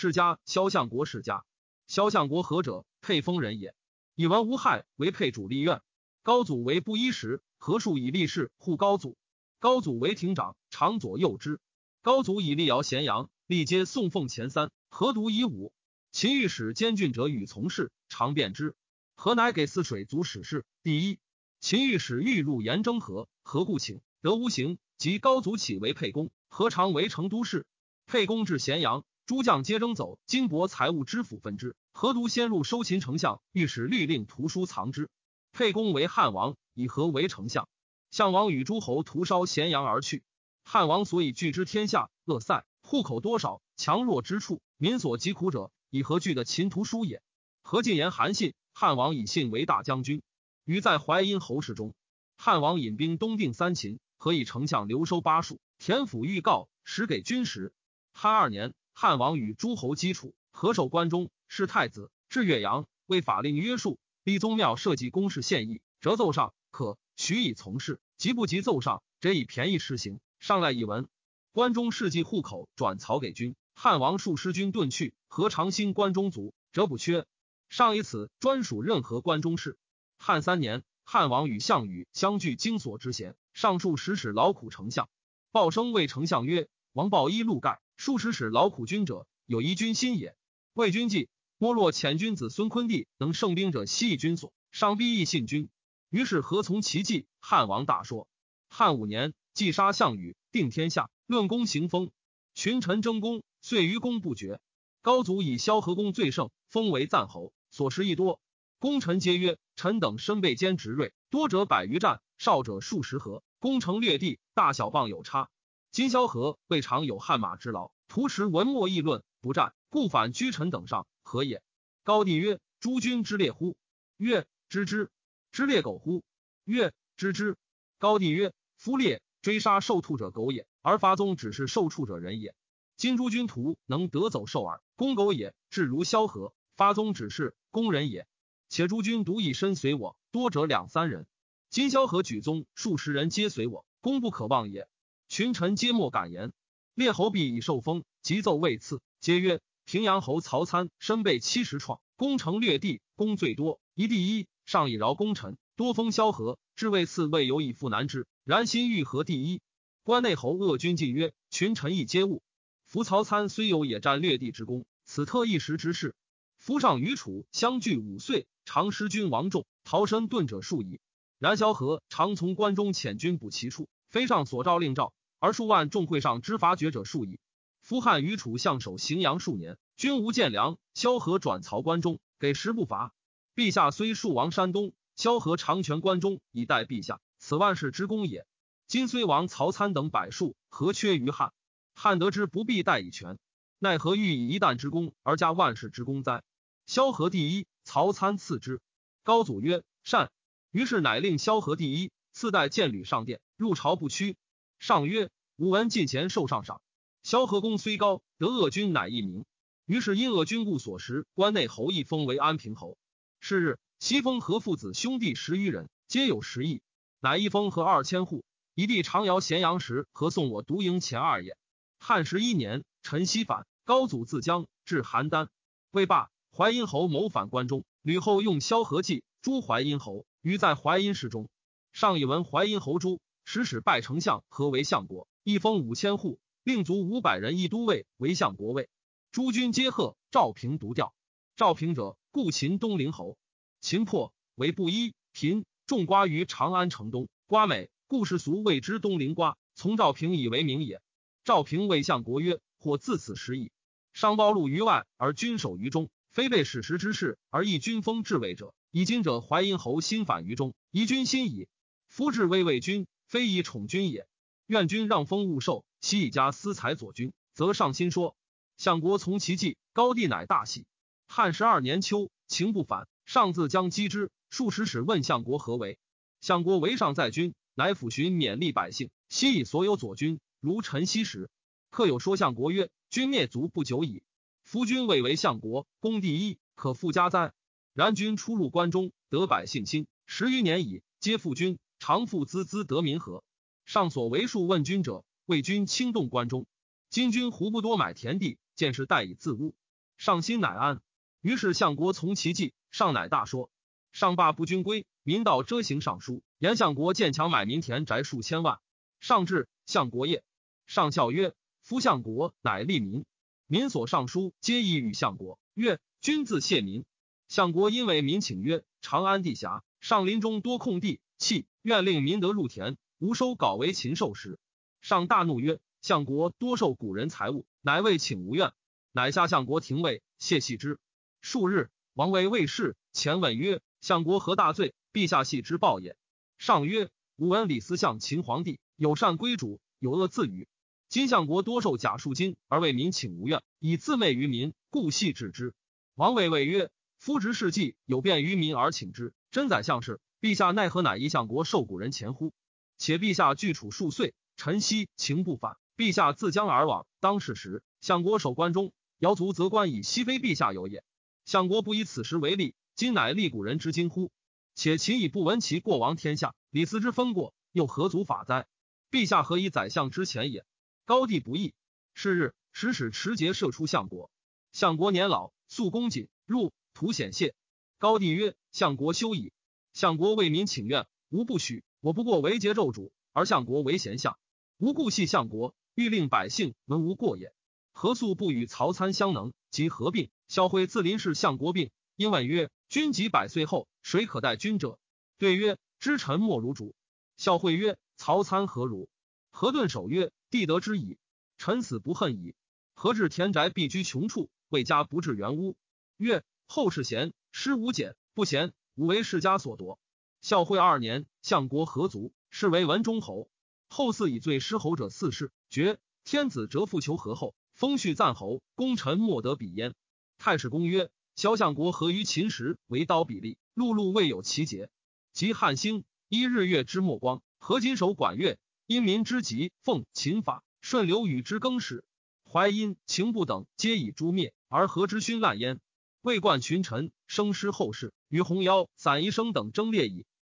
世家萧相国世家。萧相国何者？沛丰人也。以文无害为沛主立院。高祖为布衣时，何数以立事护高祖。高祖为亭长，常左右之。高祖以立尧咸阳，历皆送奉前三。何独以武？秦御史监郡者与从事，常便之。何乃给泗水族史事。第一，秦御史欲入延征河，何故请？得无行。即高祖起为沛公，何尝为成都事。沛公至咸阳，诸将皆争走。金帛财物知府分之。何独先入收秦丞相，御史律令图书藏之。沛公为汉王，以何为丞相？项王与诸侯屠烧咸阳而去。汉王所以据之天下，乐散户口多少，强弱之处，民所疾苦者，以何惧的秦图书也？何进言韩信，汉王以信为大将军，于在淮阴侯氏中。汉王引兵东定三秦。何以丞相留收巴蜀？田府预告，使给军时。汉二年，汉王与诸侯基础，何守关中，是太子，至岳阳，为法令约束。立宗庙设计公事献议，折奏上可许以从事，急不及奏上，则以便宜施行。上来一文，关中事迹户口转曹给军。汉王数师军遁去，何长兴关中卒，则不缺。上以此专属任何关中事。汉三年，汉王与项羽相聚荆所之贤。上述使使劳苦丞相，鲍生谓丞相曰：“王豹衣禄盖，数十使劳苦君者，有疑君心也。魏君计，莫若遣君子孙昆弟能胜兵者，悉以君所。上必亦信君。于是何从其计？汉王大说。汉五年，既杀项羽，定天下，论功行封，群臣争功，遂于功不绝。高祖以萧何功最盛，封为赞侯，所食亦多。功臣皆曰：臣等身背坚直锐，多者百余战。”少者数十合，攻城略地，大小棒有差。今萧何未尝有汗马之劳，徒持文墨议论，不战，故反居臣等上，何也？高帝曰：诸君之列乎？曰：知之。之列狗乎？曰：知之。高帝曰：夫列追杀受兔者狗也，而伐宗只是受畜者人也。今诸君徒能得走兽耳，攻狗也，至如萧何发宗只是攻人也。且诸君独以身随我，多者两三人。今萧何举宗，数十人皆随我，功不可忘也。群臣皆莫敢言。列侯必以受封，急奏位次，皆曰：平阳侯曹参身被七十创，攻城略地，功最多，一第一。上以饶功臣，多封萧何，至位次未有以复难之。然心欲何第一？关内侯恶君进曰：群臣亦皆误。夫曹参虽有野战略地之功，此特一时之事。夫上与楚相距五岁，常失君王众，逃身遁者数矣。然萧何常从关中遣军补其处，非上所诏令诏，而数万众会上之伐绝者数矣。夫汉与楚相守荥阳数年，均无见粮。萧何转曹关中，给食不伐。陛下虽戍亡山东，萧何长权关中以待陛下，此万世之功也。今虽亡曹参等百数，何缺于汉？汉得之不必待以全，奈何欲以一旦之功而加万世之功哉？萧何第一，曹参次之。高祖曰：善。于是乃令萧何第一，次代建履上殿，入朝不屈。上曰：“吾闻进前受上赏。萧何功虽高，得恶君乃一名。于是因恶君故所食，关内侯一封为安平侯。是日，西封何父子兄弟十余人，皆有十亿，乃一封和二千户。一地长遥咸阳时，何送我独营前二也。汉十一年，陈豨反，高祖自将至邯郸，未罢。淮阴侯谋反关中，吕后用萧何计诛淮阴侯。”于在淮阴市中，上以闻淮阴侯诛使使拜丞相，何为相国，一封五千户，令卒五百人，一都尉为相国尉。诸军皆贺。赵平独调。赵平者，故秦东陵侯。秦破，为布衣。贫，种瓜于长安城东。瓜美，故世俗谓之东陵瓜。从赵平以为名也。赵平谓相国曰：“或自此时矣。商暴禄于外，而君守于中，非被史实之事，而易君封至位者。”以今者淮阴侯心反于中，疑君心矣。夫至威为君，非以宠君也。愿君让封勿受，其以家私财左君，则上心说。相国从其计，高帝乃大喜。汉十二年秋，情不反，上自将击之。数十使问相国何为？相国为上在君，乃抚寻勉励百姓，悉以所有左君，如陈豨时。客有说相国曰：“君灭族不久矣，夫君未为相国，功第一，可复家哉？”然君出入关中，得百姓心，十余年矣，皆复君，常复孜孜得民和。上所为数问君者，为君轻动关中。今君胡不多买田地，见是待以自污。上心乃安。于是相国从其计，上乃大说。上罢不军归，民道遮行上书，言相国建强买民田宅数千万。上至，相国业。上笑曰：“夫相国乃利民，民所上书皆以与相国。”曰：“君自谢民。”相国因为民请曰：“长安地狭，上林中多空地，弃愿令民得入田，无收稿为禽兽食。”上大怒曰：“相国多受古人财物，乃为请无怨。”乃下相国廷尉谢系之。数日，王为魏氏前问曰：“相国何大罪？陛下系之报也。”上曰：“吾闻李斯向秦皇帝有善归主，有恶自与。今相国多受假数金，而为民请无怨，以自媚于民，故系治之。”王为谓曰：“夫执事迹有便于民而请之，真宰相事。陛下奈何乃一相国受古人钱乎？且陛下据楚数岁，臣息情不反。陛下自将而往，当世时，相国守关中。”尧卒则关以西非陛下有也。相国不以此时为例，今乃立古人之今乎？且秦以不闻其过王天下，李斯之分过，又何足法哉？陛下何以宰相之前也？高帝不义。是日，使使持节射出相国。相国年老，素恭谨，入图显谢。高帝曰：“相国休矣。相国为民请愿，吾不许。我不过为桀纣主，而相国为贤相，吾故系相国，欲令百姓闻无过也。”何素不与曹参相能，即合并。萧辉自临氏相国病，因问曰：“君及百岁后，谁可代君者？”对曰：“知臣莫如主。”孝惠曰：“曹参何如？”何顿守曰：“帝得之矣，臣死不恨矣。何至田宅必居穷处，未家不至原屋？”曰：“后世贤，师无俭；不贤，吾为世家所夺。”孝惠二年，相国何族，是为文忠侯。后嗣以罪失侯者四世，绝天子折复求和后。封序赞侯，功臣莫得比焉。太史公曰：萧相国何于秦时为刀比例，碌碌未有其节。及汉兴，依日月之末光，何今守管乐，因民之急，奉秦法，顺流与之更始。淮阴、秦不等，皆以诛灭，而何之勋滥焉？未冠群臣，生师后世，于红妖、伞医生等争列矣。